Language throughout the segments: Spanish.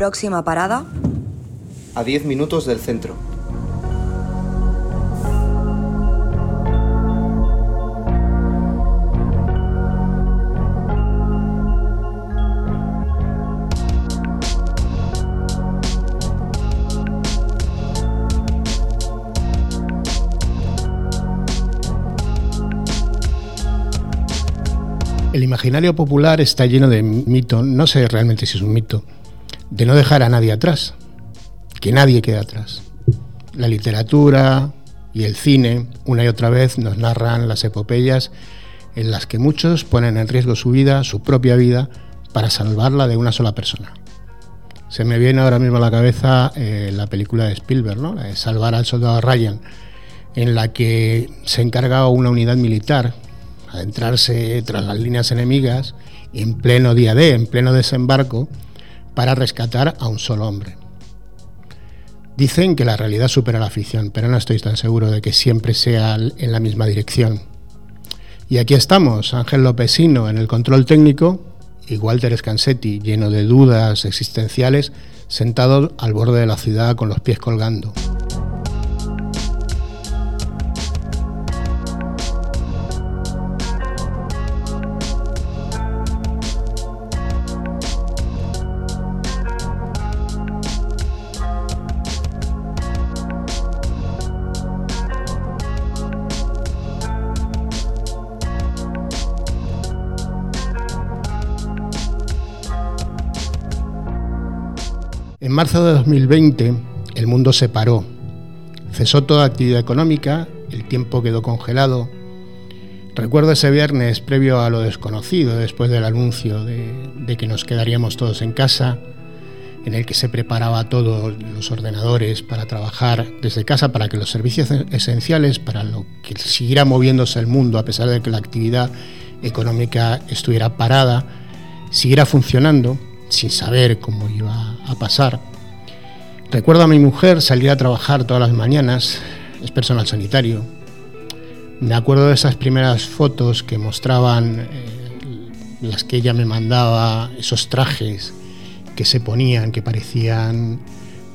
Próxima parada. A 10 minutos del centro. El imaginario popular está lleno de mito, no sé realmente si es un mito, de no dejar a nadie atrás, que nadie quede atrás. La literatura y el cine, una y otra vez, nos narran las epopeyas en las que muchos ponen en riesgo su vida, su propia vida, para salvarla de una sola persona. Se me viene ahora mismo a la cabeza eh, la película de Spielberg, ¿no? de Salvar al soldado Ryan, en la que se encarga una unidad militar adentrarse tras las líneas enemigas en pleno día D, en pleno desembarco, para rescatar a un solo hombre. Dicen que la realidad supera la ficción, pero no estoy tan seguro de que siempre sea en la misma dirección. Y aquí estamos, Ángel Lopesino en el control técnico y Walter Scansetti, lleno de dudas existenciales, sentado al borde de la ciudad con los pies colgando. De 2020 el mundo se paró, cesó toda actividad económica, el tiempo quedó congelado. Recuerdo ese viernes previo a lo desconocido, después del anuncio de, que nos quedaríamos todos en casa, en el que se preparaba todos los ordenadores para trabajar desde casa, para que los servicios esenciales, para lo que siguiera moviéndose el mundo a pesar de que la actividad económica estuviera parada, siguiera funcionando sin saber cómo iba a pasar. Recuerdo a mi mujer salir a trabajar todas las mañanas, es personal sanitario. Me acuerdo de esas primeras fotos que mostraban eh, las que ella me mandaba, esos trajes que se ponían, que parecían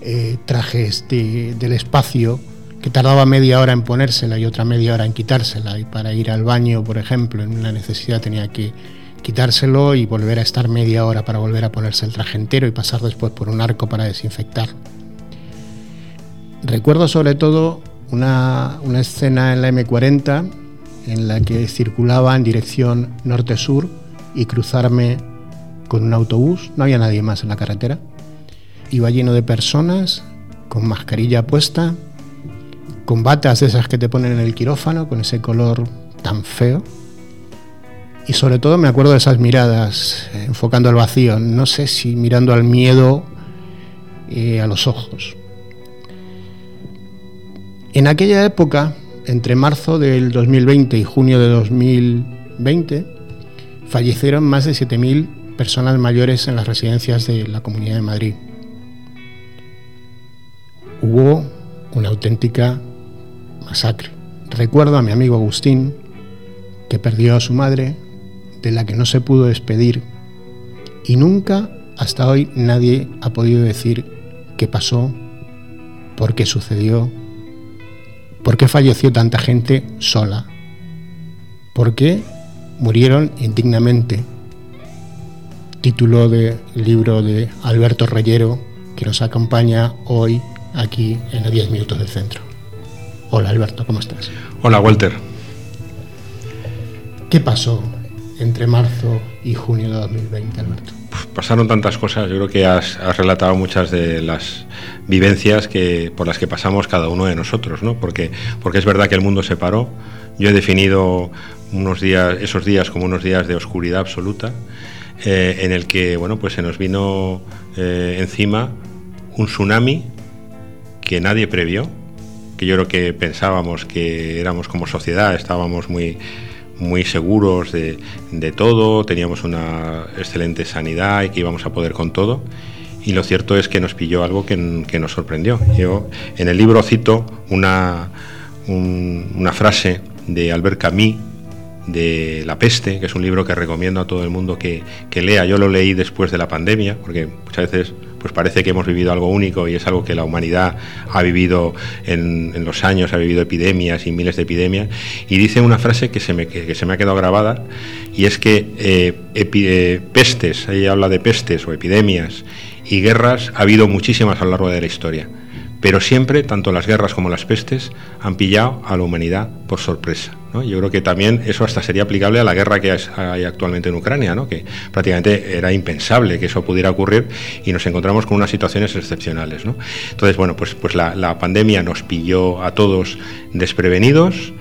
eh, trajes del espacio, que tardaba media hora en ponérsela y otra media hora en quitársela. Y para ir al baño, por ejemplo, en una necesidad tenía que quitárselo y volver a estar media hora para volver a ponerse el traje entero y pasar después por un arco para desinfectar. Recuerdo sobre todo una, escena en la M40 en la que circulaba en dirección norte-sur y cruzarme con un autobús, no había nadie más en la carretera. Iba lleno de personas, con mascarilla puesta, con batas esas que te ponen en el quirófano, con ese color tan feo y sobre todo me acuerdo de esas miradas eh, enfocando al vacío, no sé si mirando al miedo eh, a los ojos. En aquella época, entre marzo del 2020 y junio de 2020, fallecieron más de 7.000 personas mayores en las residencias de la Comunidad de Madrid. Hubo una auténtica masacre. Recuerdo a mi amigo Agustín, que perdió a su madre, de la que no se pudo despedir y nunca hasta hoy nadie ha podido decir qué pasó, por qué sucedió, por qué falleció tanta gente sola, por qué murieron indignamente. Título del libro de Alberto Reyero que nos acompaña hoy aquí en los 10 minutos del centro. Hola Alberto, ¿cómo estás? Hola Walter. ¿Qué pasó entre marzo y junio de 2020, Alberto? Pasaron tantas cosas, yo creo que has, relatado muchas de las vivencias que, por las que pasamos cada uno de nosotros, ¿no? Porque, porque es verdad que el mundo se paró. Yo he definido unos días, esos días como unos días de oscuridad absoluta, eh, en el que bueno, pues se nos vino eh, encima un tsunami que nadie previó, que yo creo que pensábamos que éramos como sociedad, estábamos muy muy seguros de, todo, teníamos una excelente sanidad y que íbamos a poder con todo. Y lo cierto es que nos pilló algo que, nos sorprendió. Yo en el libro cito una, una frase de Albert Camus, de La peste, que es un libro que recomiendo a todo el mundo que, lea. Yo lo leí después de la pandemia, porque muchas veces pues parece que hemos vivido algo único y es algo que la humanidad ha vivido en, los años, ha vivido epidemias y miles de epidemias. Y dice una frase que se me, que, se me ha quedado grabada y es que eh, eh, pestes, ahí habla de pestes o epidemias y guerras, ha habido muchísimas a lo largo de la historia pero siempre, tanto las guerras como las pestes, han pillado a la humanidad por sorpresa. Yo creo que también eso hasta sería aplicable a la guerra que hay actualmente en Ucrania, que prácticamente era impensable que eso pudiera ocurrir y nos encontramos con unas situaciones excepcionales. Entonces, bueno, pues, pues la pandemia nos pilló a todos desprevenidos,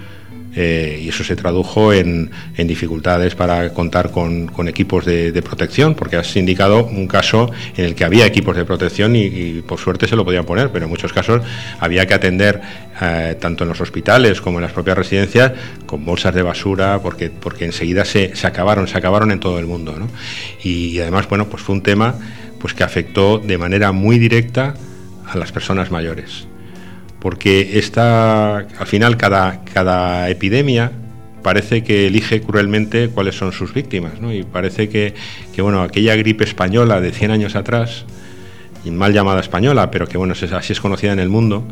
eh, y eso se tradujo en, dificultades para contar con, equipos de, protección, porque has indicado un caso en el que había equipos de protección y, por suerte se lo podían poner, pero en muchos casos había que atender eh, tanto en los hospitales como en las propias residencias con bolsas de basura, porque, porque enseguida se, se acabaron, se acabaron en todo el mundo. Y, además, bueno, pues fue un tema pues que afectó de manera muy directa a las personas mayores porque esta, al final cada, cada epidemia parece que elige cruelmente cuáles son sus víctimas, ¿no? y parece que, bueno, aquella gripe española de 100 años atrás, mal llamada española, pero que bueno, así es conocida en el mundo,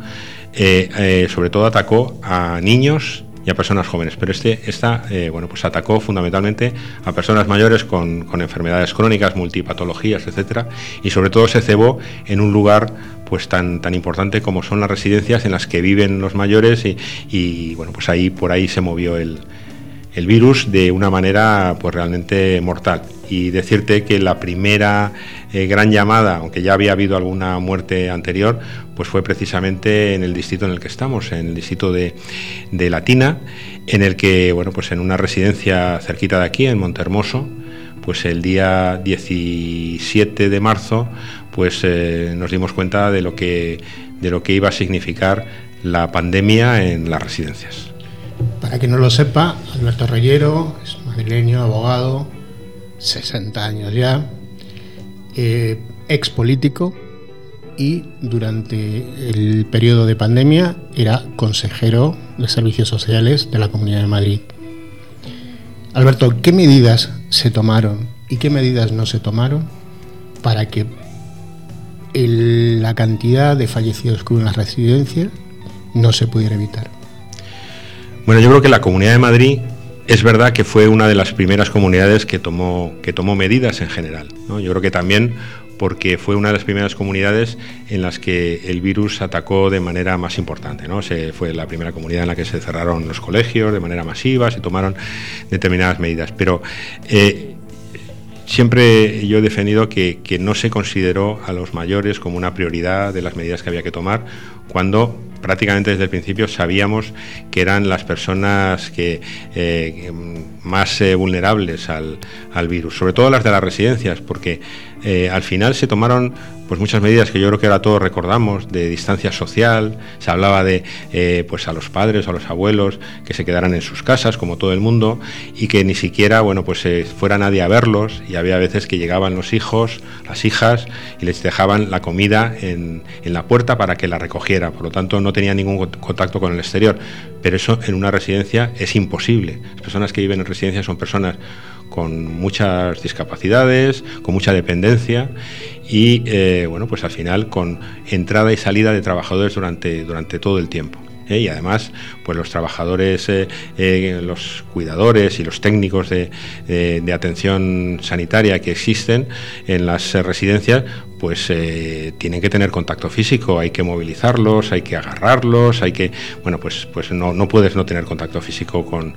eh, eh, sobre todo atacó a niños y a personas jóvenes, pero este, esta eh, bueno, pues atacó fundamentalmente a personas mayores con, con, enfermedades crónicas, multipatologías, etcétera, y sobre todo se cebó en un lugar pues tan, tan importante como son las residencias en las que viven los mayores y, bueno, pues ahí por ahí se movió el, virus de una manera pues realmente mortal. Y decirte que la primera eh, gran llamada, aunque ya había habido alguna muerte anterior, pues fue precisamente en el distrito en el que estamos, en el distrito de, de Latina, en el que, bueno, pues en una residencia cerquita de aquí, en Montermoso, pues el día 17 de marzo pues eh, nos dimos cuenta de lo, que, de lo que iba a significar la pandemia en las residencias. Para quien no lo sepa, Alberto Reyero es madrileño, abogado, 60 años ya, eh, ex político y durante el periodo de pandemia era consejero de servicios sociales de la Comunidad de Madrid. Alberto, ¿qué medidas se tomaron y qué medidas no se tomaron para que la cantidad de fallecidos que hubo en las residencias no se pudiera evitar. Bueno, yo creo que la Comunidad de Madrid es verdad que fue una de las primeras comunidades que tomó, que tomó medidas en general. Yo creo que también porque fue una de las primeras comunidades en las que el virus atacó de manera más importante. ¿no? Fue la primera comunidad en la que se cerraron los colegios de manera masiva, se tomaron determinadas medidas. Pero eh, Siempre yo he defendido que, no se consideró a los mayores como una prioridad de las medidas que había que tomar cuando prácticamente desde el principio sabíamos que eran las personas que, eh, más eh, vulnerables al, virus, sobre todo las de las residencias, porque eh, al final se tomaron pues muchas medidas que yo creo que ahora todos recordamos de distancia social, se hablaba de eh, pues a los padres, a los abuelos que se quedaran en sus casas como todo el mundo y que ni siquiera bueno pues fuera nadie a verlos y había veces que llegaban los hijos, las hijas y les dejaban la comida en, en la puerta para que la recogiera, por lo tanto no tenía ningún contacto con el exterior, pero eso en una residencia es imposible. Las personas que viven en residencias son personas con muchas discapacidades, con mucha dependencia y eh, bueno, pues al final con entrada y salida de trabajadores durante, durante todo el tiempo. ¿eh? y además pues los trabajadores, eh, los cuidadores y los técnicos de, de, atención sanitaria que existen en las residencias pues eh, tienen que tener contacto físico, hay que movilizarlos, hay que agarrarlos, hay que, bueno, pues, pues no, no puedes no tener contacto físico con,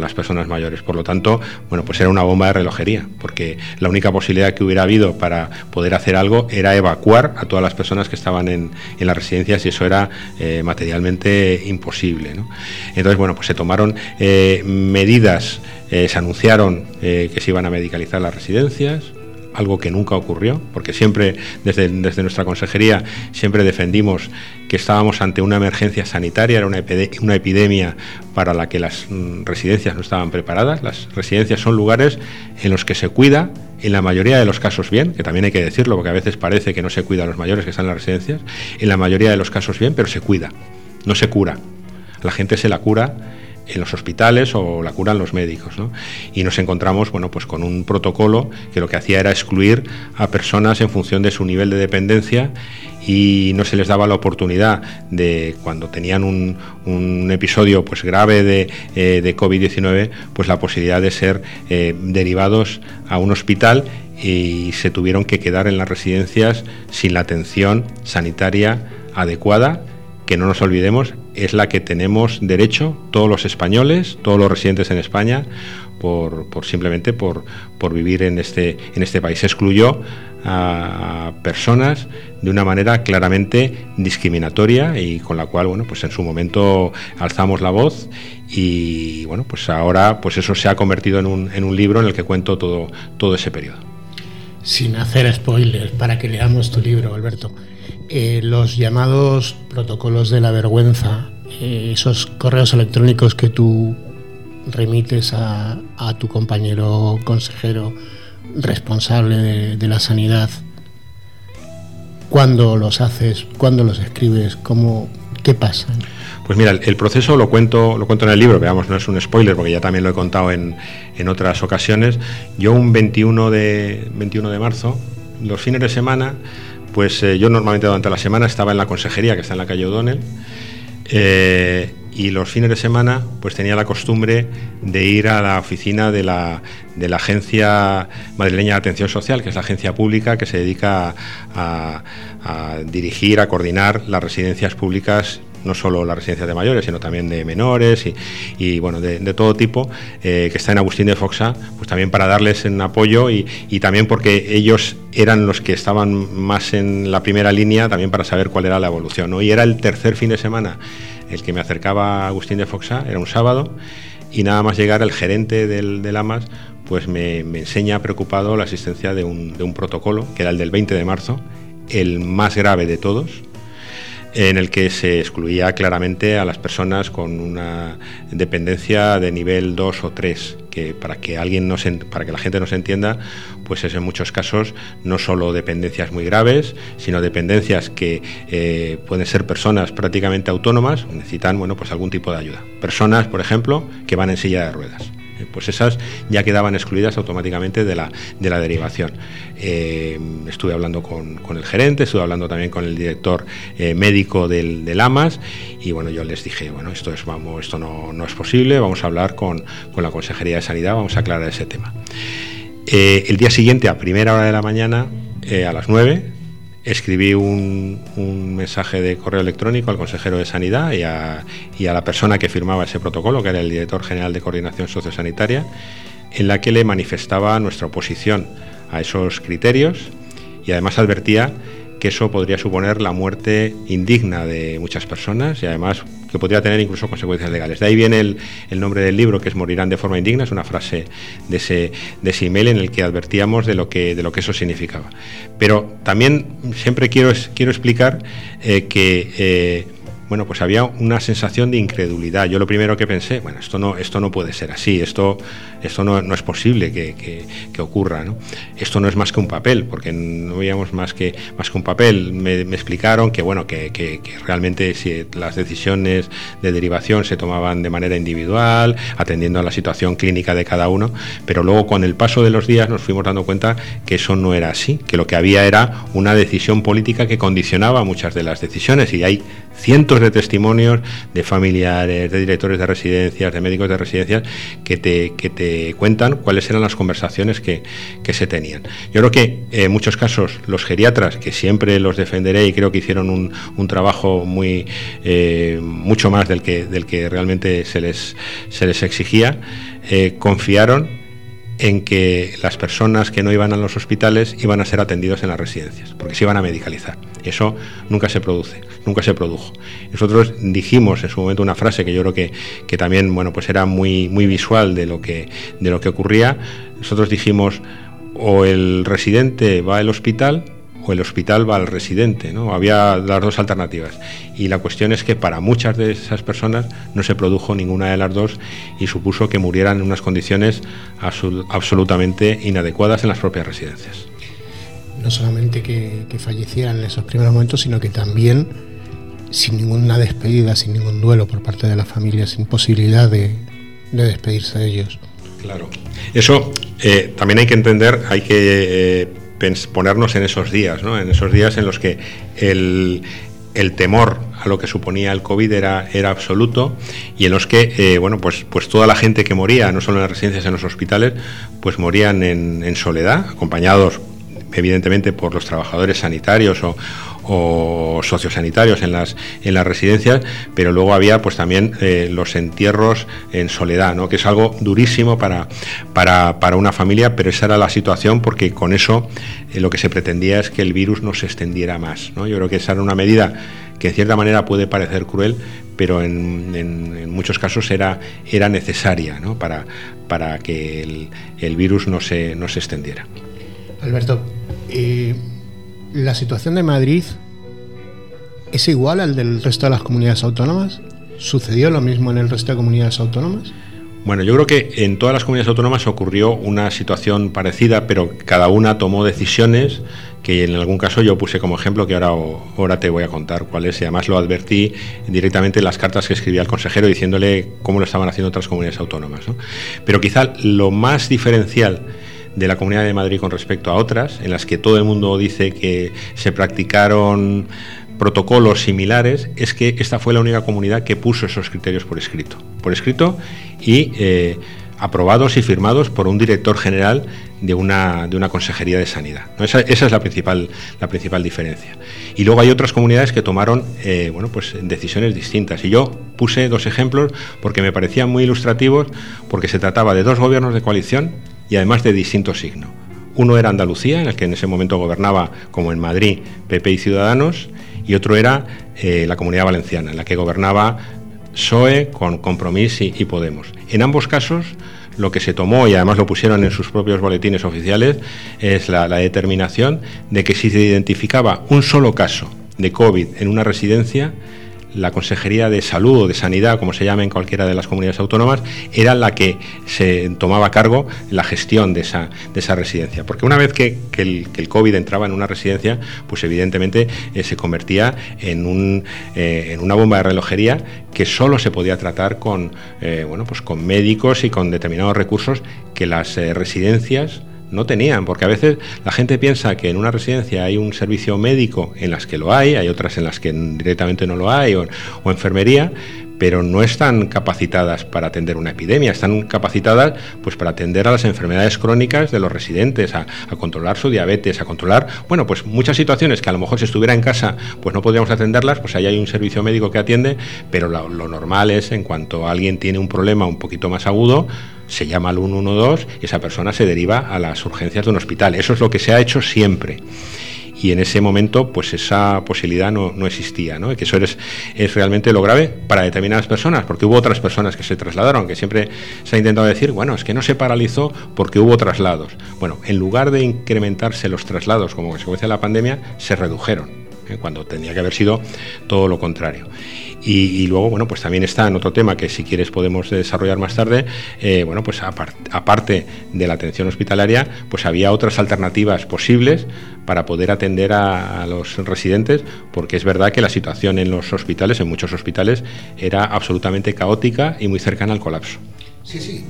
las personas mayores. Por lo tanto, bueno, pues era una bomba de relojería, porque la única posibilidad que hubiera habido para poder hacer algo era evacuar a todas las personas que estaban en, en las residencias y eso era eh, materialmente imposible. Entonces, bueno, pues se tomaron eh, medidas, se anunciaron que se iban a medicalizar las residencias, algo que nunca ocurrió, porque siempre desde, desde, nuestra consejería siempre defendimos que estábamos ante una emergencia sanitaria, era una, epidemia para la que las mm, residencias no estaban preparadas. Las residencias son lugares en los que se cuida, en la mayoría de los casos bien, que también hay que decirlo, porque a veces parece que no se cuida a los mayores que están en las residencias, en la mayoría de los casos bien, pero se cuida, no se cura. La gente se la cura en los hospitales o la curan los médicos. Y nos encontramos bueno, pues con un protocolo que lo que hacía era excluir a personas en función de su nivel de dependencia y no se les daba la oportunidad de cuando tenían un, episodio pues grave de, eh, de COVID-19 pues la posibilidad de ser eh, derivados a un hospital y se tuvieron que quedar en las residencias sin la atención sanitaria adecuada que no nos olvidemos es la que tenemos derecho todos los españoles, todos los residentes en España, por, simplemente por, por, vivir en este, en este país. Se excluyó a personas de una manera claramente discriminatoria y con la cual, bueno, pues en su momento alzamos la voz y bueno, pues ahora pues eso se ha convertido en un, en un libro en el que cuento todo, todo ese periodo. Sin hacer spoilers, para que leamos tu libro, Alberto. Eh, los llamados protocolos de la vergüenza, eh, esos correos electrónicos que tú remites a, tu compañero consejero responsable de, la sanidad, ¿cuándo los haces? ¿Cuándo los escribes? ¿Cómo, ¿Qué pasa? Pues mira, el, proceso lo cuento, lo cuento en el libro, veamos, no es un spoiler porque ya también lo he contado en, en otras ocasiones. Yo un 21 de, 21 de marzo, los fines de semana, pues eh, yo normalmente durante la semana estaba en la consejería que está en la calle O'Donnell eh, y los fines de semana pues tenía la costumbre de ir a la oficina de la, de la Agencia Madrileña de Atención Social, que es la agencia pública que se dedica a dirigir, a coordinar las residencias públicas no solo las residencias de mayores, sino también de menores y, bueno, de, todo tipo, eh, que está en Agustín de Foxa, pues también para darles un apoyo y, también porque ellos eran los que estaban más en la primera línea, también para saber cuál era la evolución. ¿no? Y era el tercer fin de semana el que me acercaba a Agustín de Foxa, era un sábado, y nada más llegar el gerente del, del AMAS, pues me, enseña preocupado la existencia de un, de un protocolo, que era el del 20 de marzo, el más grave de todos, en el que se excluía claramente a las personas con una dependencia de nivel 2 o 3, que para que alguien para que la gente nos entienda, pues es en muchos casos no solo dependencias muy graves, sino dependencias que eh, pueden ser personas prácticamente autónomas, necesitan bueno, pues algún tipo de ayuda. Personas, por ejemplo, que van en silla de ruedas pues esas ya quedaban excluidas automáticamente de la, de la derivación. Eh, estuve hablando con, el gerente, estuve hablando también con el director eh, médico del, AMAS y bueno, yo les dije, bueno, esto, es, vamos, esto no, no es posible, vamos a hablar con, con, la Consejería de Sanidad, vamos a aclarar ese tema. Eh, el día siguiente, a primera hora de la mañana, a las 9, escribí un, mensaje de correo electrónico al consejero de Sanidad y a, la persona que firmaba ese protocolo, que era el director general de Coordinación Sociosanitaria, en la que le manifestaba nuestra oposición a esos criterios y además advertía que eso podría suponer la muerte indigna de muchas personas y además que podría tener incluso consecuencias legales. De ahí viene el, nombre del libro, que es Morirán de forma indigna, es una frase de ese, de ese email en el que advertíamos de lo que, de lo que eso significaba. Pero también siempre quiero, quiero explicar eh, que... Eh, bueno, pues había una sensación de incredulidad. Yo lo primero que pensé, bueno, esto no, esto no puede ser así, esto, esto no, es posible que, ocurra, ¿no? Esto no es más que un papel, porque no veíamos más que, más que un papel. Me, explicaron que, bueno, que, realmente si las decisiones de derivación se tomaban de manera individual, atendiendo a la situación clínica de cada uno, pero luego con el paso de los días nos fuimos dando cuenta que eso no era así, que lo que había era una decisión política que condicionaba muchas de las decisiones y hay cientos de testimonios de familiares, de directores de residencias, de médicos de residencias, que te, que te cuentan cuáles eran las conversaciones que, se tenían. Yo creo que en muchos casos los geriatras, que siempre los defenderé y creo que hicieron un, un trabajo muy eh, mucho más del que, del que realmente se les, se les exigía, eh, confiaron en que las personas que no iban a los hospitales iban a ser atendidos en las residencias, porque se iban a medicalizar. Eso nunca se produce, nunca se produjo. Nosotros dijimos en su momento una frase que yo creo que, que también bueno, pues era muy, muy visual de lo, que, de lo que ocurría. Nosotros dijimos, o el residente va al hospital o el hospital va al residente, ¿no? Había las dos alternativas. Y la cuestión es que para muchas de esas personas no se produjo ninguna de las dos y supuso que murieran en unas condiciones absolutamente inadecuadas en las propias residencias. No solamente que, fallecieran en esos primeros momentos, sino que también sin ninguna despedida, sin ningún duelo por parte de la familia, sin posibilidad de, despedirse de ellos. Claro. Eso eh, también hay que entender, hay que eh, ponernos en esos días, ¿no? En esos días en los que el, el temor a lo que suponía el COVID era, era absoluto y en los que, eh, bueno, pues, pues toda la gente que moría, no solo en las residencias, en los hospitales, pues morían en, en soledad, acompañados evidentemente por los trabajadores sanitarios o, o sociosanitarios en las, en las residencias, pero luego había pues también eh, los entierros en soledad, ¿no? que es algo durísimo para, una familia, pero esa era la situación porque con eso eh, lo que se pretendía es que el virus no se extendiera más. Yo creo que esa era una medida que en cierta manera puede parecer cruel, pero en, muchos casos era, necesaria para, que el, virus no se extendiera. Alberto, eh, ¿La situación de Madrid es igual al del resto de las comunidades autónomas? ¿Sucedió lo mismo en el resto de comunidades autónomas? Bueno, yo creo que en todas las comunidades autónomas ocurrió una situación parecida, pero cada una tomó decisiones que en algún caso yo puse como ejemplo, que ahora, ahora te voy a contar cuál es, y además lo advertí directamente en las cartas que escribía al consejero diciéndole cómo lo estaban haciendo otras comunidades autónomas. Pero quizá lo más diferencial de la Comunidad de Madrid con respecto a otras, en las que todo el mundo dice que se practicaron protocolos similares, es que esta fue la única comunidad que puso esos criterios por escrito. Por escrito y eh, aprobados y firmados por un director general de una, de una consejería de sanidad. Esa, es la principal, la principal diferencia. Y luego hay otras comunidades que tomaron eh, bueno, pues, decisiones distintas. Y yo puse dos ejemplos porque me parecían muy ilustrativos, porque se trataba de dos gobiernos de coalición y además de distinto signo. Uno era Andalucía, en el que en ese momento gobernaba, como en Madrid, PP y Ciudadanos, y otro era eh, la Comunidad Valenciana, en la que gobernaba PSOE con Compromís y, Podemos. En ambos casos, lo que se tomó, y además lo pusieron en sus propios boletines oficiales, es la, la determinación de que si se identificaba un solo caso de COVID en una residencia, la Consejería de Salud o de Sanidad, como se llama en cualquiera de las comunidades autónomas, era la que se tomaba a cargo la gestión de esa, de esa residencia. Porque una vez que, el, COVID entraba en una residencia, pues evidentemente eh, se convertía en, un, eh, en una bomba de relojería que solo se podía tratar con, eh, bueno, pues con médicos y con determinados recursos que las residencias no tenían, porque a veces la gente piensa que en una residencia hay un servicio médico en las que lo hay, hay otras en las que directamente no lo hay, o, enfermería, pero no están capacitadas para atender una epidemia, están capacitadas pues para atender a las enfermedades crónicas de los residentes, a, controlar su diabetes, a controlar, bueno, pues muchas situaciones que a lo mejor si estuviera en casa pues no podríamos atenderlas, pues ahí hay un servicio médico que atiende, pero lo, lo normal es en cuanto alguien tiene un problema un poquito más agudo, se llama al 112 y esa persona se deriva a las urgencias de un hospital. Eso es lo que se ha hecho siempre y en ese momento pues esa posibilidad no, no existía, ¿no? que eso es, es, realmente lo grave para determinadas personas, porque hubo otras personas que se trasladaron, que siempre se ha intentado decir, bueno, es que no se paralizó porque hubo traslados. Bueno, en lugar de incrementarse los traslados como consecuencia de la pandemia, se redujeron, ¿eh? cuando tenía que haber sido todo lo contrario. Y, luego, bueno, pues también está en otro tema que si quieres podemos desarrollar más tarde, eh, bueno, pues aparte de la atención hospitalaria, pues había otras alternativas posibles para poder atender a, los residentes, porque es verdad que la situación en los hospitales, en muchos hospitales, era absolutamente caótica y muy cercana al colapso. Sí, sí.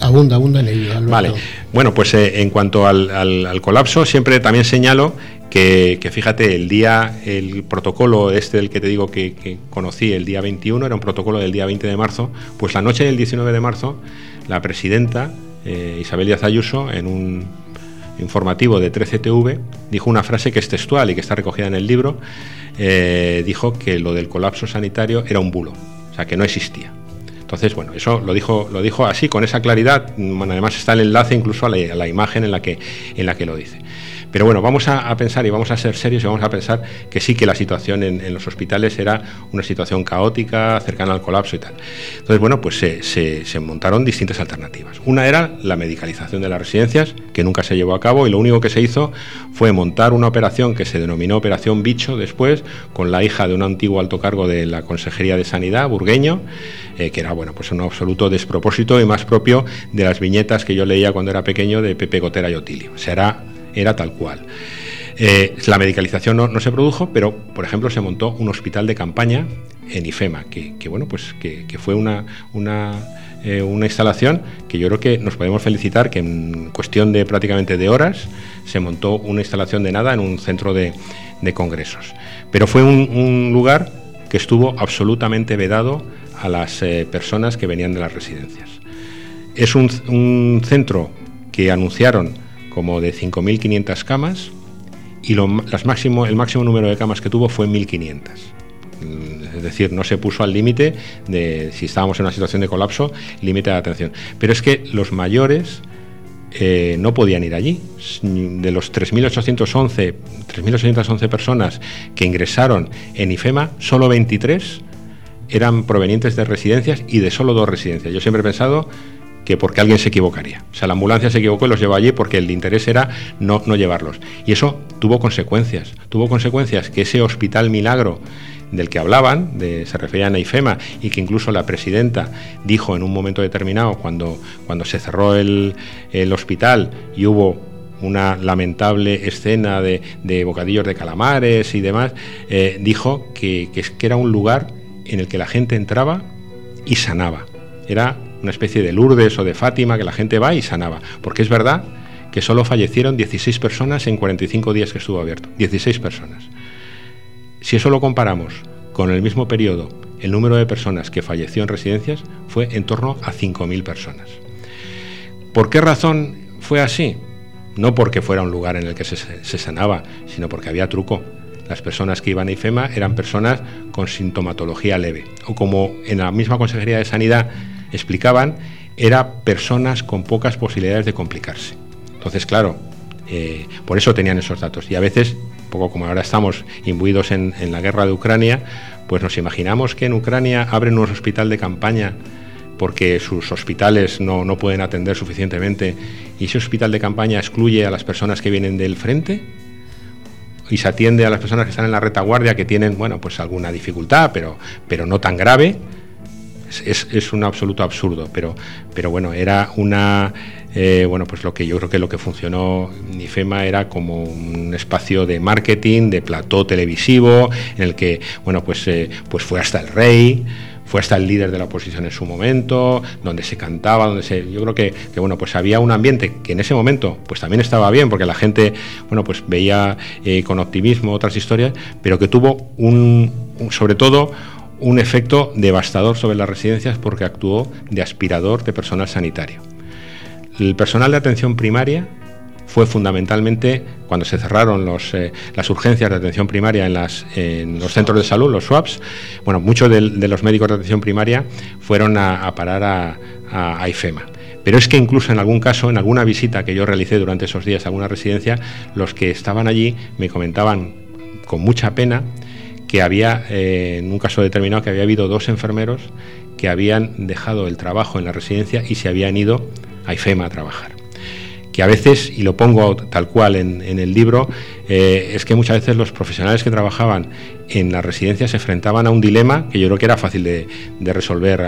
Abunda, abunda en ello. Vale. Bueno, pues eh, en cuanto al, al, colapso, siempre también señalo que, fíjate, el día, el protocolo este del que te digo que, conocí el día 21, era un protocolo del día 20 de marzo, pues la noche del 19 de marzo, la presidenta eh, Isabel Díaz Ayuso, en un informativo de 13TV, dijo una frase que es textual y que está recogida en el libro, eh, dijo que lo del colapso sanitario era un bulo, o sea, que no existía. Entonces, bueno, eso lo dijo, lo dijo así, con esa claridad. Bueno, además está el enlace incluso a la, a la imagen en la, que, en la que lo dice. Pero bueno, vamos a, pensar y vamos a ser serios y vamos a pensar que sí que la situación en, los hospitales era una situación caótica, cercana al colapso y tal. Entonces, bueno, pues se, montaron distintas alternativas. Una era la medicalización de las residencias, que nunca se llevó a cabo y lo único que se hizo fue montar una operación que se denominó Operación Bicho después, con la hija de un antiguo alto cargo de la Consejería de Sanidad, burgueño, eh, que era, bueno, pues un absoluto despropósito y más propio de las viñetas que yo leía cuando era pequeño de Pepe Gotera y Otilio. Será era tal cual. Eh, la medicalización no, se produjo, pero, por ejemplo, se montó un hospital de campaña en IFEMA, que, bueno, pues que, fue una, una, eh, una, instalación que yo creo que nos podemos felicitar que en cuestión de prácticamente de horas se montó una instalación de nada en un centro de, congresos. Pero fue un, lugar que estuvo absolutamente vedado a las eh, personas que venían de las residencias. Es un, un centro que anunciaron como de 5.500 camas y lo, las el máximo número de camas que tuvo fue 1.500. Mm, es decir, no se puso al límite de si estábamos en una situación de colapso, límite de atención. Pero es que los mayores eh, no podían ir allí. De los 3.811, 3.811 personas que ingresaron en IFEMA, solo 23 eran provenientes de residencias y de solo dos residencias. Yo siempre he pensado que porque alguien se equivocaría. O sea, la ambulancia se equivocó y los llevó allí porque el interés era no, no llevarlos. Y eso tuvo consecuencias. Tuvo consecuencias que ese hospital milagro del que hablaban, de, se referían a IFEMA, y que incluso la presidenta dijo en un momento determinado, cuando, cuando se cerró el, hospital y hubo una lamentable escena de, bocadillos de calamares y demás, eh, dijo que, que, que era un lugar en el que la gente entraba y sanaba. Era una especie de Lourdes o de Fátima que la gente va y sanaba. Porque es verdad que solo fallecieron 16 personas en 45 días que estuvo abierto. 16 personas. Si eso lo comparamos con el mismo periodo, el número de personas que falleció en residencias fue en torno a 5.000 personas. ¿Por qué razón fue así? No porque fuera un lugar en el que se, se sanaba, sino porque había truco las personas que iban a IFEMA eran personas con sintomatología leve, o como en la misma Consejería de Sanidad explicaban, era personas con pocas posibilidades de complicarse. Entonces, claro, eh, por eso tenían esos datos. Y a veces, poco como ahora estamos imbuidos en, la guerra de Ucrania, pues nos imaginamos que en Ucrania abren un hospital de campaña porque sus hospitales no, no, pueden atender suficientemente y ese hospital de campaña excluye a las personas que vienen del frente y se atiende a las personas que están en la retaguardia que tienen, bueno, pues alguna dificultad, pero, pero no tan grave es, un absoluto absurdo, pero, pero bueno, era una, eh, bueno, pues lo que yo creo que lo que funcionó IFEMA era como un espacio de marketing, de plató televisivo, en el que, bueno, pues, eh, pues fue hasta el rey, fue hasta el líder de la oposición en su momento, donde se cantaba, donde se, yo creo que, bueno, pues había un ambiente que en ese momento, pues también estaba bien, porque la gente, bueno, pues veía eh, con optimismo otras historias, pero que tuvo un sobre todo un efecto devastador sobre las residencias porque actuó de aspirador de personal sanitario. El personal de atención primaria fue fundamentalmente cuando se cerraron eh, las urgencias de atención primaria en, los centros de salud, los SWAPs. Bueno, muchos de, los médicos de atención primaria fueron a, parar a, a, IFEMA. Pero es que incluso en algún caso, en alguna visita que yo realicé durante esos días a alguna residencia, los que estaban allí me comentaban con mucha pena que había, eh, en un caso determinado, que había habido dos enfermeros que habían dejado el trabajo en la residencia y se habían ido a IFEMA a trabajar. Que a veces, y lo pongo tal cual en, el libro, eh, es que muchas veces los profesionales que trabajaban en la residencia se enfrentaban a un dilema que yo creo que era fácil de, resolver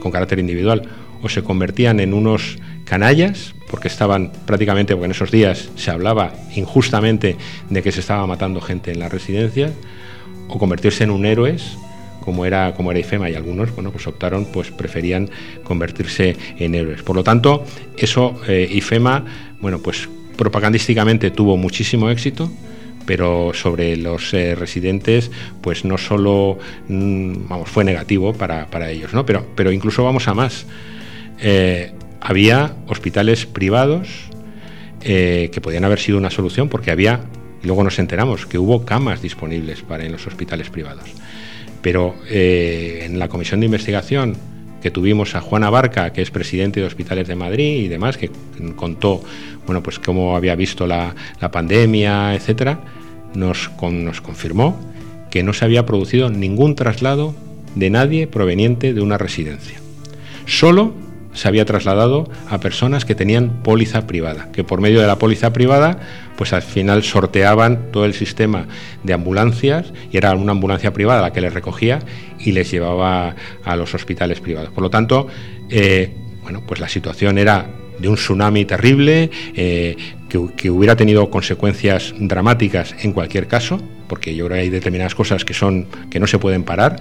con carácter individual. O se convertían en unos canallas, porque estaban prácticamente, porque en esos días se hablaba injustamente de que se estaba matando gente en las residencias, o convertirse en un héroes como era como era IFEMA y algunos bueno pues optaron pues preferían convertirse en héroes. Por lo tanto eso eh, IFEMA bueno pues propagandísticamente tuvo muchísimo éxito pero sobre los eh, residentes pues no solo mm, vamos fue negativo para, ellos no pero pero incluso vamos a más. Eh, había hospitales privados que podían haber sido una solución porque había y luego nos enteramos que hubo camas disponibles para en los hospitales privados. Pero eh, en la comisión de investigación que tuvimos a Juana Barca, que es presidente de Hospitales de Madrid y demás, que contó bueno, pues cómo había visto la, pandemia, etcétera, nos, nos confirmó que no se había producido ningún traslado de nadie proveniente de una residencia. Solo se había trasladado a personas que tenían póliza privada, que por medio de la póliza privada, pues al final sorteaban todo el sistema de ambulancias y era una ambulancia privada la que les recogía y les llevaba a los hospitales privados. Por lo tanto, eh, bueno, pues la situación era de un tsunami terrible eh, que, hubiera tenido consecuencias dramáticas en cualquier caso, porque yo creo que hay determinadas cosas que son que no se pueden parar,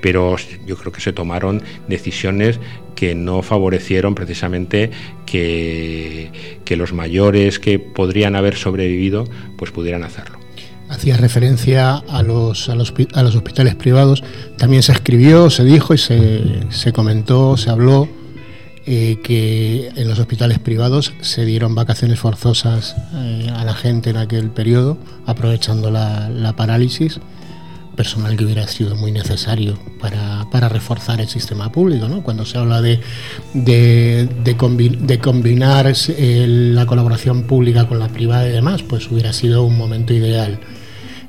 pero yo creo que se tomaron decisiones que no favorecieron precisamente que, los mayores que podrían haber sobrevivido pues pudieran hacerlo hacía referencia a los, a los, a los hospitales privados. También se escribió, se dijo y se, se comentó, se habló eh, que en los hospitales privados se dieron vacaciones forzosas eh, a la gente en aquel periodo, aprovechando la, la, parálisis, personal que hubiera sido muy necesario para, para reforzar el sistema público. ¿no? Cuando se habla de, de, de, combinar eh, la colaboración pública con la privada y demás, pues hubiera sido un momento ideal.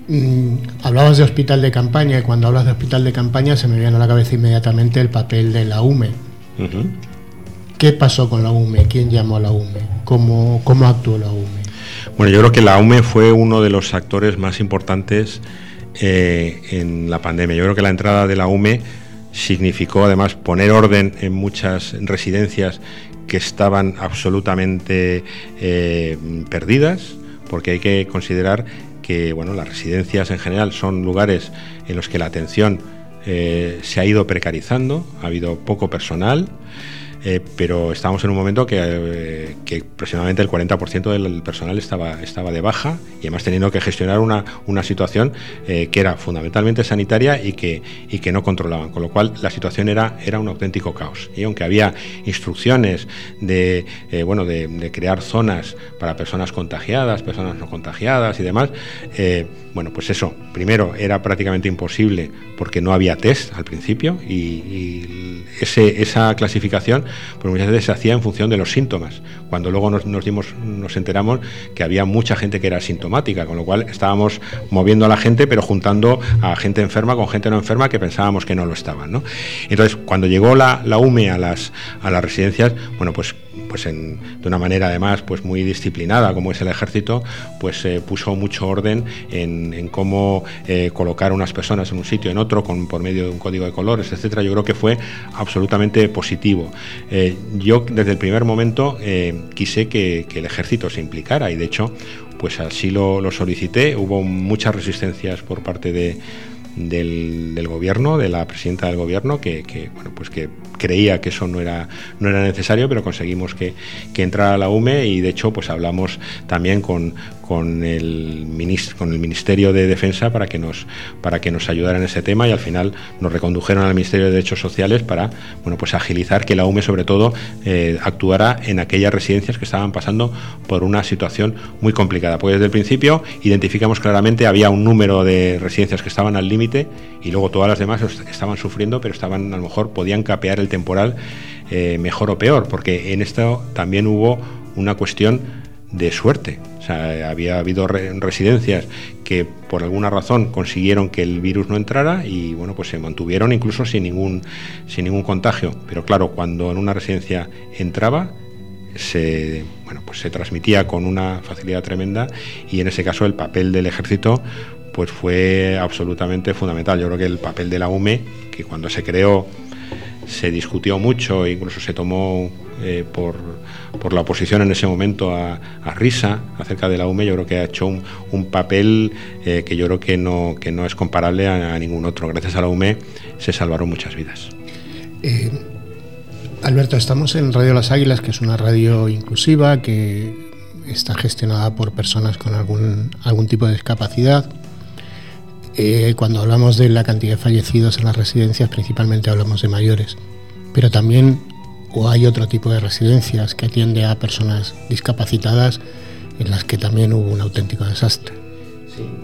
Mm, hablabas de hospital de campaña y cuando hablas de hospital de campaña se me viene a la cabeza inmediatamente el papel de la UME. ¿Qué pasó con la UME? ¿Quién llamó a la UME? ¿Cómo, cómo actuó la UME? Bueno, yo creo que la UME fue uno de los actores más importantes eh, en la pandemia. Yo creo que la entrada de la UME significó además poner orden en muchas residencias que estaban absolutamente eh, perdidas, porque hay que considerar que bueno, las residencias en general son lugares en los que la atención eh, se ha ido precarizando, ha habido poco personal. Eh, pero estábamos en un momento que, eh, aproximadamente el 40% del personal estaba, estaba de baja y además teniendo que gestionar una, una situación eh, que era fundamentalmente sanitaria y que, y que no controlaban, con lo cual la situación era, era un auténtico caos. Y aunque había instrucciones de, bueno, de, crear zonas para personas contagiadas, personas no contagiadas y demás, bueno, pues eso, primero era prácticamente imposible porque no había test al principio y, y ese, esa clasificación pues muchas veces se hacía en función de los síntomas, cuando luego nos, dimos, nos enteramos que había mucha gente que era sintomática, con lo cual estábamos moviendo a la gente, pero juntando a gente enferma con gente no enferma que pensábamos que no lo estaban. ¿no? Entonces, cuando llegó la, la UME a las, a las residencias, bueno, pues pues de una manera además pues muy disciplinada como es el ejército, pues eh, puso mucho orden en, cómo eh, colocar unas personas en un sitio en otro con, por medio de un código de colores, etcétera. Yo creo que fue absolutamente positivo. Eh, yo desde el primer momento quise que, el ejército se implicara y de hecho pues así lo solicité. Hubo muchas resistencias por parte de del, gobierno, de la presidenta del gobierno, que, bueno, pues que creía que eso no era, no era necesario, pero conseguimos que, que entrara la UME y de hecho pues hablamos también con, con el, con el Ministerio de Defensa para que, nos, para que nos ayudara en ese tema y al final nos recondujeron al Ministerio de Derechos Sociales para bueno, pues agilizar que la UME sobre todo eh, actuara en aquellas residencias que estaban pasando por una situación muy complicada. Pues desde el principio identificamos claramente, había un número de residencias que estaban al límite y luego todas las demás estaban sufriendo, pero estaban a lo mejor podían capear el temporal eh, mejor o peor, porque en esto también hubo una cuestión de suerte. Había habido residencias que por alguna razón consiguieron que el virus no entrara y bueno, pues se mantuvieron incluso sin ningún, sin ningún contagio. Pero claro, cuando en una residencia entraba, se, bueno, pues se transmitía con una facilidad tremenda y en ese caso el papel del ejército pues fue absolutamente fundamental. Yo creo que el papel de la UME, que cuando se creó se discutió mucho, e incluso se tomó eh, por, la oposición en ese momento a, Risa acerca de la UME, yo creo que ha hecho un, papel eh, que yo creo que no, es comparable a, ningún otro. Gracias a la UME se salvaron muchas vidas. Eh, Alberto, estamos en Radio Las Águilas, que es una radio inclusiva, que está gestionada por personas con algún tipo de discapacidad. cuando hablamos de la cantidad de fallecidos en las residencias, principalmente hablamos de mayores, pero también o hay otro tipo de residencias que atiende a personas discapacitadas en las que también hubo un auténtico desastre.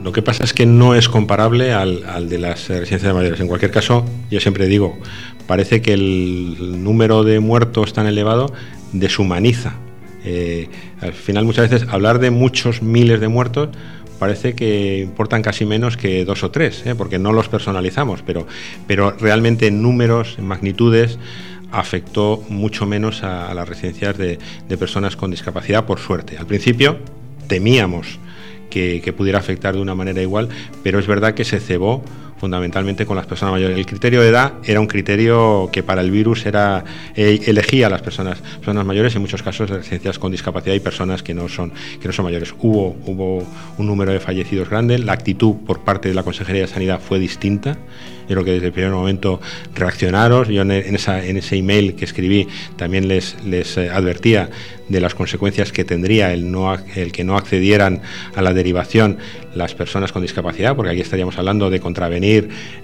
Lo que pasa es que no es comparable al, de las residencias de mayores. En cualquier caso, yo siempre digo, parece que el número de muertos tan elevado deshumaniza. Eh, al final muchas veces hablar de muchos miles de muertos parece que importan casi menos que dos o tres, ¿eh? porque no los personalizamos, pero, pero realmente en números, en magnitudes, afectó mucho menos a, las residencias de, personas con discapacidad, por suerte. Al principio temíamos que, pudiera afectar de una manera igual, pero es verdad que se cebó fundamentalmente con las personas mayores. El criterio de edad era un criterio que para el virus era eh, elegía a las personas, personas mayores, en muchos casos de residencias con discapacidad y personas que no son, que no son mayores. Hubo, hubo un número de fallecidos grande, la actitud por parte de la Consejería de Sanidad fue distinta. Yo creo que desde el primer momento reaccionaron. Yo en, esa, en ese email que escribí también les, les eh, advertía de las consecuencias que tendría el, no, el que no accedieran a la derivación las personas con discapacidad, porque aquí estaríamos hablando de contravenir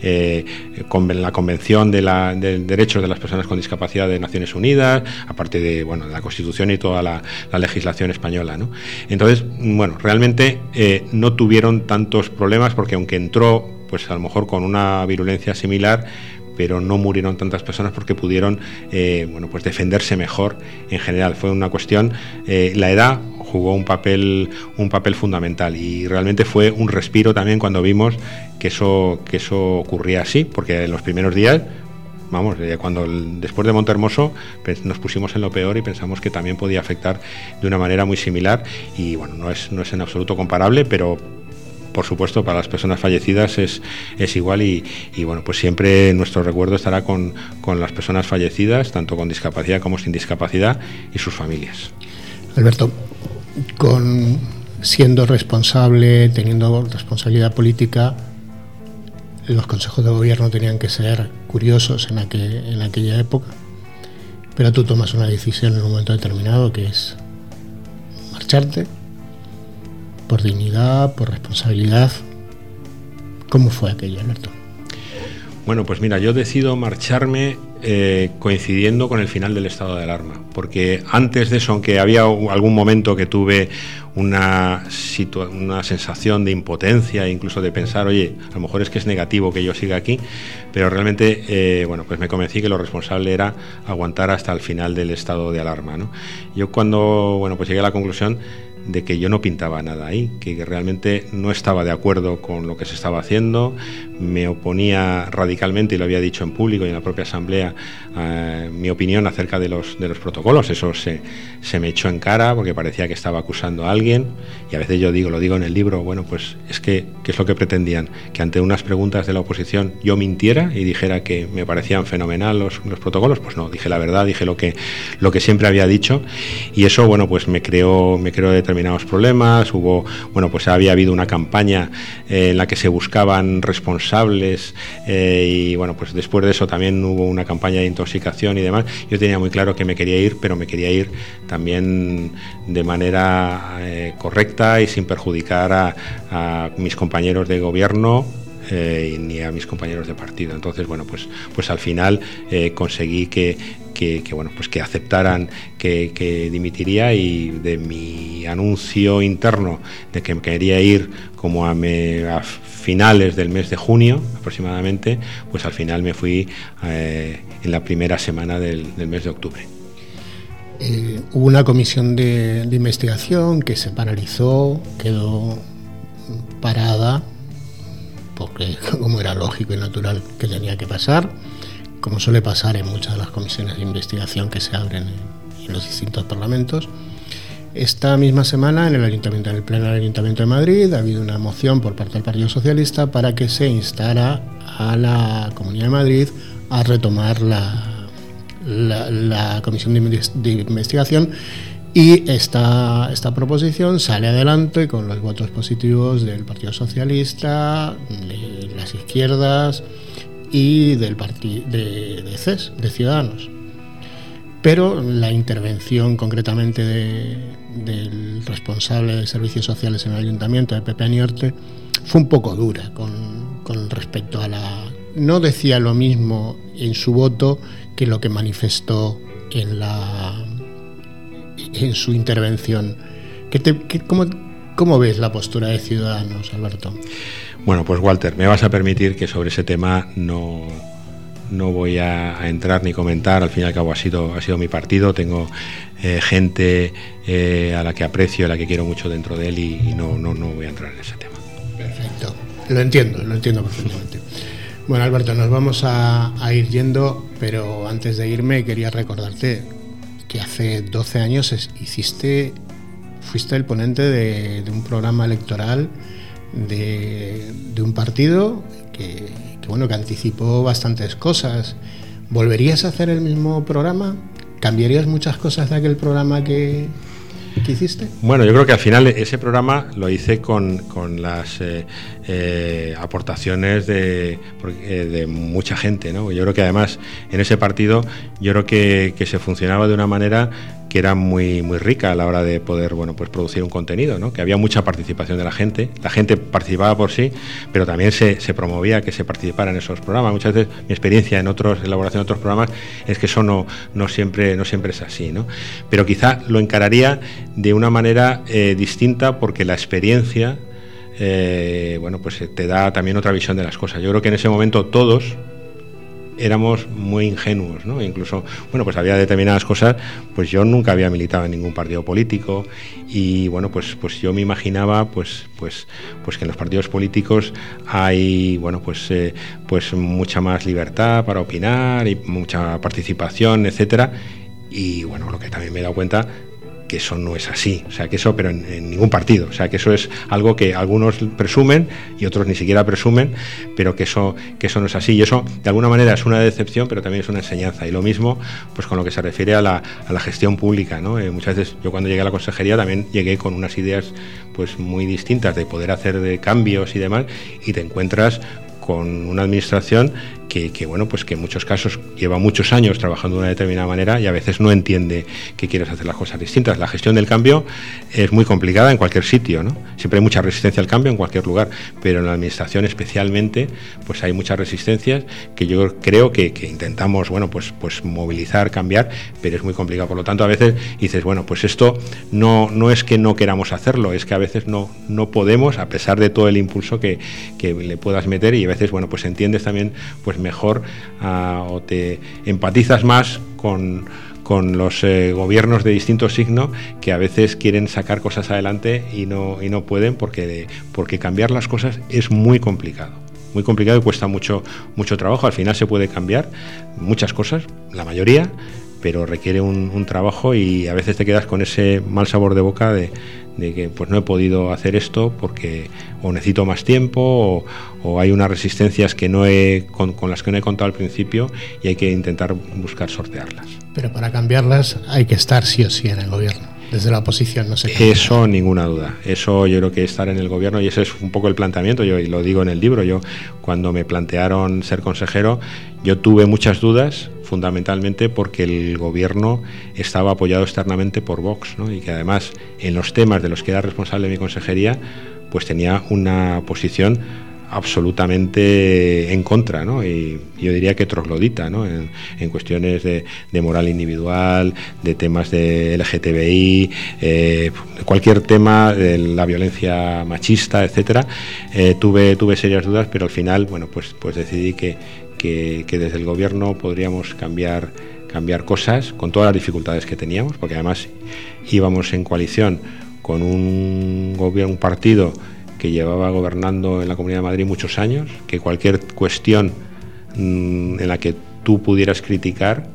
eh, con la Convención de, la, Derechos de las Personas con Discapacidad de Naciones Unidas, aparte de bueno, la Constitución y toda la, legislación española. ¿no? Entonces, bueno, realmente eh, no tuvieron tantos problemas porque aunque entró, pues a lo mejor con una virulencia similar, pero no murieron tantas personas porque pudieron eh, bueno, pues defenderse mejor en general. Fue una cuestión, la edad jugó un papel, un papel fundamental. Y realmente fue un respiro también cuando vimos que eso, que eso ocurría así, porque en los primeros días vamos, eh, cuando después de Montermoso pues, nos pusimos en lo peor y pensamos que también podía afectar de una manera muy similar. Y bueno, no es, no es en absoluto comparable, pero por supuesto, para las personas fallecidas es, es igual. Y, bueno, pues siempre nuestro recuerdo estará con, con, las personas fallecidas, tanto con discapacidad como sin discapacidad y sus familias. Alberto, con siendo responsable, teniendo responsabilidad política, los consejos de gobierno tenían que ser curiosos en, en aquella época, pero tú tomas una decisión en un momento determinado que es marcharte por dignidad, por responsabilidad. ¿Cómo fue aquello, Alberto? Bueno, pues mira, yo decido marcharme eh, coincidiendo con el final del estado de alarma, porque antes de eso, aunque había algún momento que tuve una, una sensación de impotencia, incluso de pensar, oye, a lo mejor es que es negativo que yo siga aquí, pero realmente, eh, bueno, pues me convencí que lo responsable era aguantar hasta el final del estado de alarma. ¿no? Yo cuando, bueno, pues llegué a la conclusión de que yo no pintaba nada ahí, que realmente no estaba de acuerdo con lo que se estaba haciendo, me oponía radicalmente, y lo había dicho en público y en la propia asamblea, eh, mi opinión acerca de los, de los protocolos. Eso se, se, me echó en cara porque parecía que estaba acusando a alguien y a veces yo digo, lo digo en el libro, bueno, pues es que, ¿qué es lo que pretendían? Que ante unas preguntas de la oposición yo mintiera y dijera que me parecían fenomenal los, los protocolos. Pues no, dije la verdad, dije lo que, lo que siempre había dicho y eso, bueno, pues me creó, me creó determinados problemas. Hubo, bueno, pues había habido una campaña eh, en la que se buscaban responsables eh, y bueno, pues después de eso también hubo una campaña de intoxicación y demás. Yo tenía muy claro que me quería ir, pero me quería ir también de manera eh, correcta y sin perjudicar a, mis compañeros de gobierno eh, ni a mis compañeros de partido. Entonces, bueno, pues, pues al final conseguí que, que, bueno, pues que aceptaran que, dimitiría y de mi anuncio interno de que me quería ir como a, a finales del mes de junio aproximadamente, pues al final me fui eh, en la primera semana del, mes de octubre. Eh, hubo una comisión de, investigación que se paralizó, quedó parada, como era lógico y natural que tenía que pasar, como suele pasar en muchas de las comisiones de investigación que se abren en los distintos parlamentos. Esta misma semana, en el Ayuntamiento, en el Pleno del Ayuntamiento de Madrid, ha habido una moción por parte del Partido Socialista para que se instara a la Comunidad de Madrid a retomar la, la, comisión de, investigación y esta, esta proposición sale adelante con los votos positivos del Partido Socialista, de las izquierdas y del partido de, CES, de Ciudadanos. Pero la intervención concretamente del responsable de servicios sociales en el ayuntamiento de Pepe Aniorte fue un poco dura con, con, respecto a la... No decía lo mismo en su voto que lo que manifestó en, la, en su intervención. ¿Qué te, cómo, ¿Cómo ves la postura de Ciudadanos, Alberto? Bueno, pues Walter, me vas a permitir que sobre ese tema no, no voy a, entrar ni comentar, al fin y al cabo ha sido, ha sido mi partido, tengo eh, gente eh, a la que aprecio, a la que quiero mucho dentro de él y, no, no, no voy a entrar en ese tema. Perfecto, lo entiendo, lo entiendo perfectamente. Bueno, Alberto, nos vamos a, ir yendo, pero antes de irme quería recordarte que hace 12 años hiciste, fuiste el ponente de, un programa electoral de, un partido que, bueno, que anticipó bastantes cosas. ¿Volverías a hacer el mismo programa? ¿Cambiarías muchas cosas de aquel programa que, ¿Qué hiciste? Bueno, yo creo que al final ese programa lo hice con, las eh, eh, aportaciones de, eh, de, mucha gente, ¿no? Yo creo que además en ese partido yo creo que, que se funcionaba de una manera que era muy, muy rica a la hora de poder bueno, pues producir un contenido, ¿no? que había mucha participación de la gente, la gente participaba por sí, pero también se, se promovía que se participara en esos programas. Muchas veces mi experiencia en otros elaboración de otros programas es que eso no, no, siempre, no siempre es así, ¿no? pero quizá lo encararía de una manera eh, distinta porque la experiencia eh, bueno, pues te da también otra visión de las cosas. Yo creo que en ese momento todos, éramos muy ingenuos, ¿no? Incluso, bueno, pues había determinadas cosas, pues yo nunca había militado en ningún partido político y bueno, pues, pues yo me imaginaba, pues, pues, pues que en los partidos políticos hay, bueno, pues, eh, pues mucha más libertad para opinar y mucha participación, etcétera. Y bueno, lo que también me he dado cuenta que eso no es así, o sea, que eso, pero en, ningún partido, o sea, que eso es algo que algunos presumen y otros ni siquiera presumen, pero que eso, que eso no es así. Y eso, de alguna manera, es una decepción, pero también es una enseñanza. Y lo mismo, pues con lo que se refiere a la, a la gestión pública, ¿no? Eh, muchas veces yo cuando llegué a la consejería también llegué con unas ideas pues muy distintas de poder hacer de cambios y demás, y te encuentras con una administración que, bueno, pues que en muchos casos lleva muchos años trabajando de una determinada manera y a veces no entiende que quieres hacer las cosas distintas. La gestión del cambio es muy complicada en cualquier sitio, ¿no? Siempre hay mucha resistencia al cambio en cualquier lugar, pero en la administración especialmente, pues hay muchas resistencias que yo creo que, intentamos, bueno, pues, pues movilizar, cambiar, pero es muy complicado. Por lo tanto, a veces dices, bueno, pues esto no, no es que no queramos hacerlo, es que a veces no, no podemos, a pesar de todo el impulso que, que le puedas meter y a veces, bueno, pues entiendes también, pues mejor ah, o te empatizas más con, los eh, gobiernos de distinto signo que a veces quieren sacar cosas adelante y no, y no pueden porque, porque cambiar las cosas es muy complicado. Muy complicado y cuesta mucho, mucho trabajo. Al final se puede cambiar muchas cosas, la mayoría, pero requiere un, trabajo y a veces te quedas con ese mal sabor de boca de, de que pues no he podido hacer esto porque o necesito más tiempo o, hay unas resistencias que no he, con, las que no he contado al principio y hay que intentar buscar sortearlas. Pero para cambiarlas hay que estar sí o sí en el gobierno. Desde la oposición no sé. Eso ninguna duda. Eso yo creo que estar en el gobierno y ese es un poco el planteamiento. Yo y lo digo en el libro. Yo cuando me plantearon ser consejero, yo tuve muchas dudas fundamentalmente porque el gobierno estaba apoyado externamente por Vox y que además en los temas de los que era responsable mi consejería pues tenía una posición absolutamente en contra, ¿no? Y yo diría que troglodita, ¿no? En, cuestiones de, moral individual, de temas de LGTBI, eh, cualquier tema de la violencia machista, etcétera. Eh, tuve, tuve serias dudas, pero al final, bueno, pues, pues decidí que, que, desde el gobierno podríamos cambiar, cambiar cosas con todas las dificultades que teníamos, porque además íbamos en coalición con un gobierno, un partido que llevaba gobernando en la Comunidad de Madrid muchos años, que cualquier cuestión mm, en la que tú pudieras criticar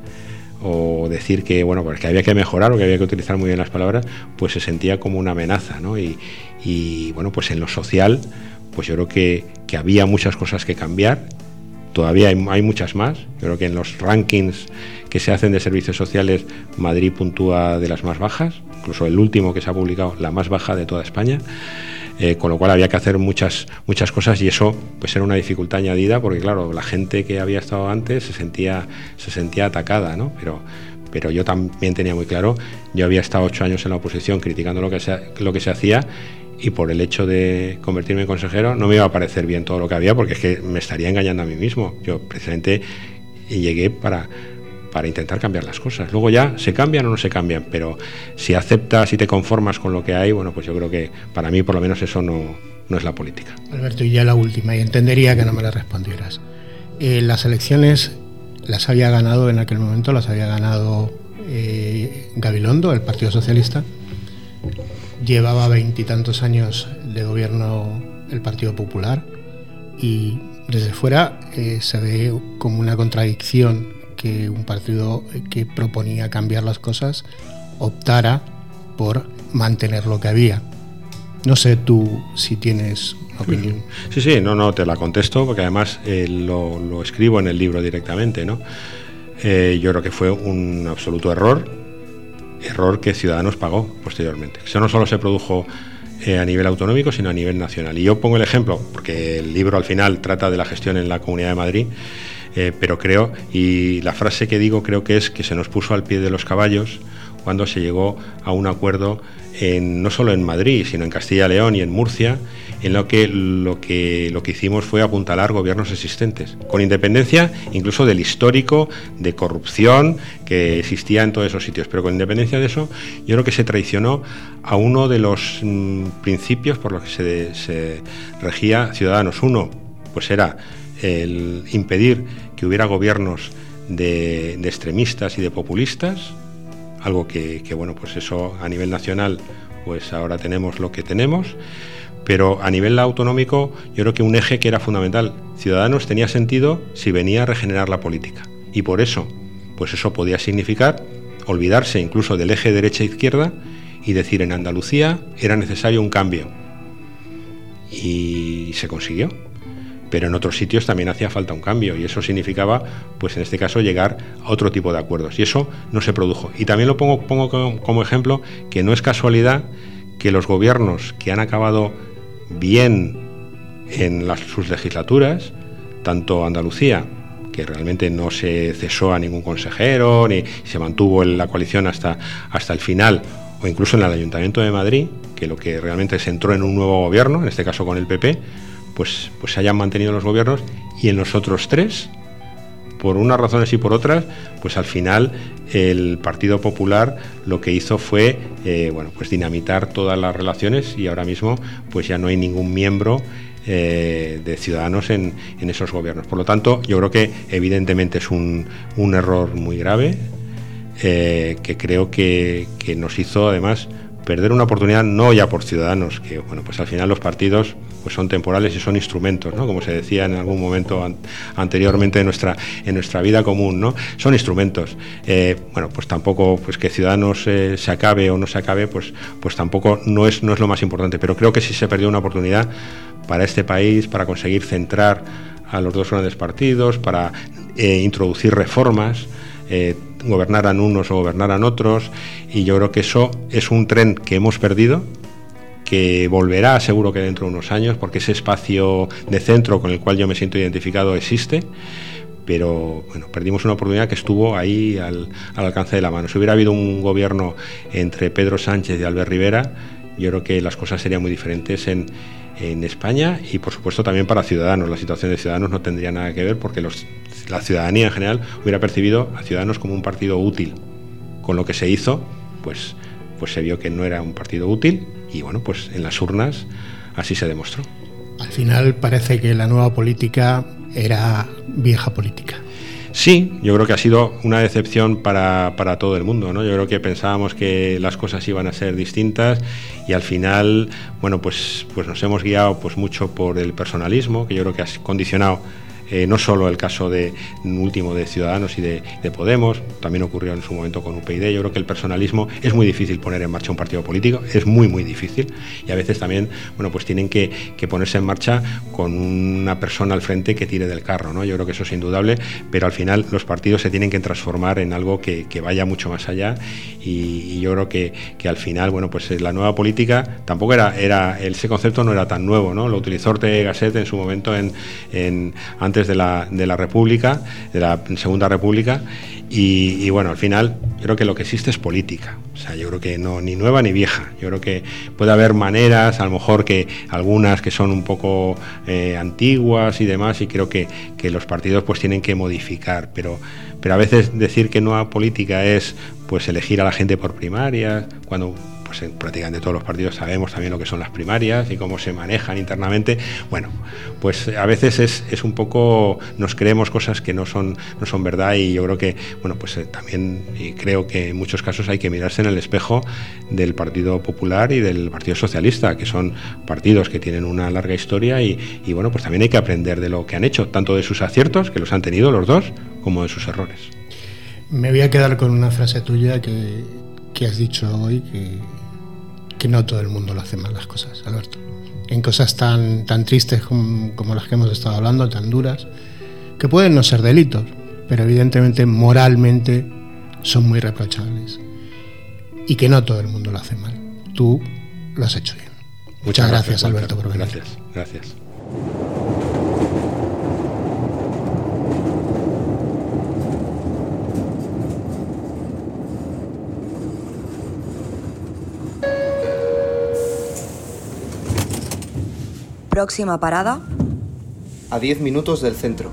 o decir que bueno pues había que mejorar o que había que utilizar muy bien las palabras, pues se sentía como una amenaza. Y, bueno, pues en lo social, pues yo creo que había muchas cosas que cambiar todavía hay, muchas más. Creo que en los rankings que se hacen de servicios sociales, Madrid puntúa de las más bajas, incluso el último que se ha publicado, la más baja de toda España. Eh, con lo cual había que hacer muchas, muchas cosas y eso pues era una dificultad añadida porque claro, la gente que había estado antes se sentía, se sentía atacada, ¿no? Pero, pero yo también tenía muy claro, yo había estado ocho años en la oposición criticando lo que lo que se hacía y por el hecho de convertirme en consejero no me iba a parecer bien todo lo que había porque es que me estaría engañando a mí mismo. Yo precisamente llegué para, para intentar cambiar las cosas. Luego ya se cambian o no se cambian, pero si aceptas y te conformas con lo que hay, bueno, pues yo creo que para mí por lo menos eso no, no es la política. Alberto, y ya la última, y entendería que no me la respondieras. Eh, las elecciones las había ganado en aquel momento, las había ganado eh, Gabilondo, el Partido Socialista llevaba veintitantos años de gobierno el Partido Popular y desde fuera eh, se ve como una contradicción que un partido que proponía cambiar las cosas optara por mantener lo que había. No sé tú si tienes opinión. Sí, sí, no, no, te la contesto porque además eh, lo, escribo en el libro directamente, ¿no? Eh, yo creo que fue un absoluto error, error que Ciudadanos pagó posteriormente. Eso no solo se produjo eh, a nivel autonómico, sino a nivel nacional. Y yo pongo el ejemplo, porque el libro al final trata de la gestión en la Comunidad de Madrid, pero creo, y la frase que digo creo que es que se nos puso al pie de los caballos cuando se llegó a un acuerdo no solo en Madrid, sino en Castilla y León y en Murcia, en lo que, lo, que, lo que hicimos fue apuntalar gobiernos existentes, con independencia incluso del histórico de corrupción que existía en todos esos sitios. Pero con independencia de eso, yo creo que se traicionó a uno de los mm, principios por los que se, regía Ciudadanos. Uno, pues era el impedir que hubiera gobiernos de, de extremistas y de populistas, algo que, bueno, pues eso a nivel nacional, pues ahora tenemos lo que tenemos, pero a nivel autonómico yo creo que un eje que era fundamental, Ciudadanos tenía sentido si venía a regenerar la política. Y por eso, pues eso podía significar olvidarse incluso del eje derecha-izquierda y decir en Andalucía era necesario un cambio. Y se consiguió pero en otros sitios también hacía falta un cambio y eso significaba, pues en este caso, llegar a otro tipo de acuerdos y eso no se produjo. Y también lo pongo, pongo como ejemplo que no es casualidad que los gobiernos que han acabado bien en sus legislaturas, tanto Andalucía, que realmente no se cesó a ningún consejero, ni se mantuvo en la coalición hasta, hasta el final, o incluso en el Ayuntamiento de Madrid, que lo que realmente se entró en un nuevo gobierno, en este caso con el PP, pues, pues se hayan mantenido los gobiernos y en los otros tres, por unas razones y por otras, pues al final el Partido Popular lo que hizo fue eh, bueno, pues dinamitar todas las relaciones y ahora mismo pues ya no hay ningún miembro eh, de ciudadanos en, esos gobiernos. Por lo tanto, yo creo que evidentemente es un, error muy grave eh, que creo que, que nos hizo además perder una oportunidad no ya por ciudadanos, que bueno, pues al final los partidos pues son temporales y son instrumentos, ¿no? Como se decía en algún momento anteriormente en nuestra, en nuestra vida común, ¿no? Son instrumentos. Eh, bueno, pues tampoco pues que Ciudadanos eh, se acabe o no se acabe, pues, pues tampoco no es, no es lo más importante. Pero creo que sí se perdió una oportunidad para este país, para conseguir centrar a los dos grandes partidos, para eh, introducir reformas eh, gobernaran unos o gobernaran otros, y yo creo que eso es un tren que hemos perdido, que volverá seguro que dentro de unos años, porque ese espacio de centro con el cual yo me siento identificado existe, pero bueno, perdimos una oportunidad que estuvo ahí al, al, alcance de la mano. Si hubiera habido un gobierno entre Pedro Sánchez y Albert Rivera, yo creo que las cosas serían muy diferentes en, en España y por supuesto también para Ciudadanos. La situación de Ciudadanos no tendría nada que ver porque los, la ciudadanía en general hubiera percibido a Ciudadanos como un partido útil. Con lo que se hizo, pues, pues se vio que no era un partido útil y bueno, pues en las urnas así se demostró. Al final parece que la nueva política era vieja política. Sí, yo creo que ha sido una decepción para, para, todo el mundo, ¿no? Yo creo que pensábamos que las cosas iban a ser distintas y al final, bueno, pues, pues nos hemos guiado pues mucho por el personalismo, que yo creo que ha condicionado eh, no solo el caso de último de Ciudadanos y de, Podemos, también ocurrió en su momento con UPyD. Yo creo que el personalismo es muy difícil poner en marcha un partido político, es muy, muy difícil. Y a veces también, bueno, pues tienen que, ponerse en marcha con una persona al frente que tire del carro, ¿no? Yo creo que eso es indudable, pero al final los partidos se tienen que transformar en algo que, vaya mucho más allá. Y, yo creo que, al final, bueno, pues la nueva política tampoco era, era ese concepto no era tan nuevo, ¿no? Lo utilizó Ortega Gasset en su momento en, en de la, de la República, de la Segunda República, y, bueno, al final yo creo que lo que existe es política. O sea, yo creo que no, ni nueva ni vieja. Yo creo que puede haber maneras, a lo mejor que algunas que son un poco eh, antiguas y demás, y creo que, que, los partidos pues tienen que modificar. Pero, pero a veces decir que nueva política es pues elegir a la gente por primaria, cuando pues en prácticamente todos los partidos sabemos también lo que son las primarias y cómo se manejan internamente. Bueno, pues a veces es, un poco, nos creemos cosas que no son, no son verdad y yo creo que, bueno, pues eh, también creo que en muchos casos hay que mirarse en el espejo del Partido Popular y del Partido Socialista, que son partidos que tienen una larga historia y, y bueno, pues también hay que aprender de lo que han hecho, tanto de sus aciertos, que los han tenido los dos, como de sus errores. Me voy a quedar con una frase tuya que, que has dicho hoy, que que no todo el mundo lo hace mal las cosas, Alberto. En cosas tan, tan tristes como, como las que hemos estado hablando, tan duras, que pueden no ser delitos, pero evidentemente moralmente son muy reprochables. Y que no todo el mundo lo hace mal. Tú lo has hecho bien. Muchas, gracias, Alberto, por venir. Gracias, gracias. Próxima parada. A 10 minutos del centro.